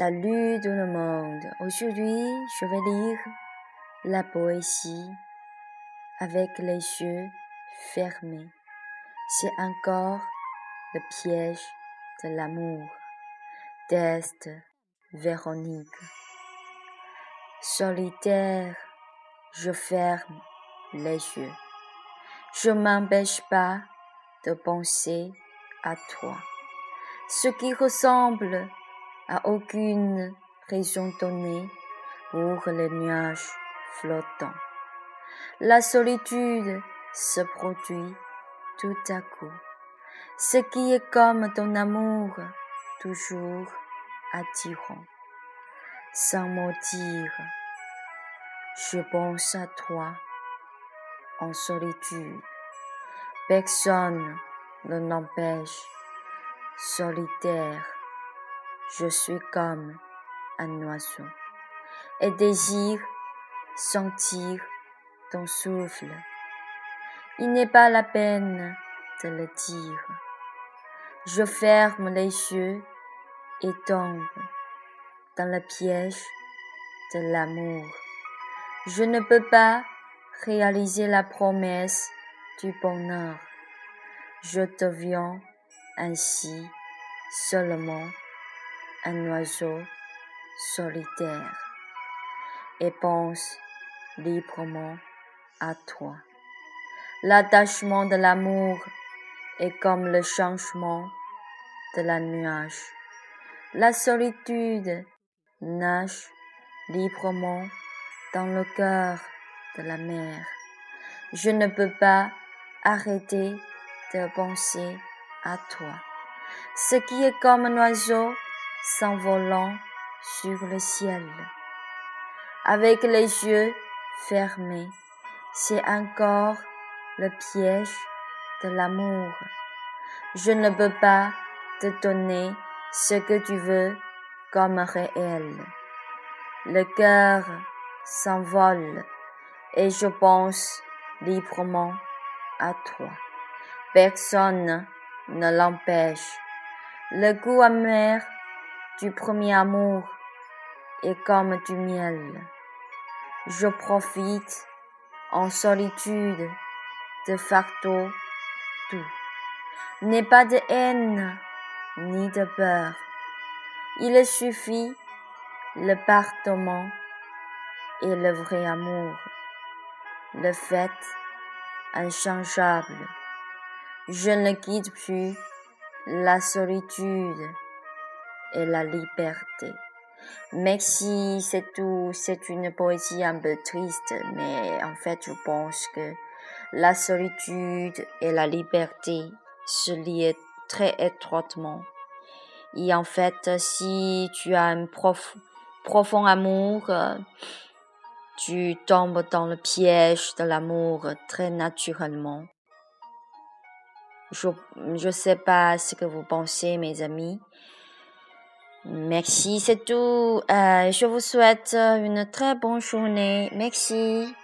Salut tout le monde. Aujourd'hui, je vais lire la poésie avec les yeux fermés. C'est encore le piège de l'amour d'Est Véronique. Solitaire, je ferme les yeux. Je m'empêche pas de penser à toi. Ce qui ressemble à aucune raison donnée pour les nuages flottants. La solitude se produit tout à coup. Ce qui est comme ton amour, toujours attirant. Sans mot je pense à toi en solitude. Personne ne l'empêche, solitaire je suis comme un oiseau et désire sentir ton souffle. Il n'est pas la peine de le dire. Je ferme les yeux et tombe dans le piège de l'amour. Je ne peux pas réaliser la promesse du bonheur. Je deviens ainsi seulement un oiseau solitaire et pense librement à toi. L'attachement de l'amour est comme le changement de la nuage. La solitude nage librement dans le cœur de la mer. Je ne peux pas arrêter de penser à toi. Ce qui est comme un oiseau s'envolant sur le ciel. Avec les yeux fermés, c'est encore le piège de l'amour. Je ne peux pas te donner ce que tu veux comme réel. Le cœur s'envole et je pense librement à toi. Personne ne l'empêche. Le goût amer du premier amour est comme du miel. Je profite en solitude de fardeau tout. N'est pas de haine ni de peur. Il suffit le pardonnement et le vrai amour, le fait inchangeable. Je ne quitte plus la solitude et la liberté. Merci, c'est tout. C'est une poésie un peu triste, mais en fait, je pense que la solitude et la liberté se lient très étroitement. Et en fait, si tu as un profond amour, tu tombes dans le piège de l'amour très naturellement. Je ne sais pas ce que vous pensez, mes amis. Merci, c'est tout. Euh, je vous souhaite une très bonne journée. Merci.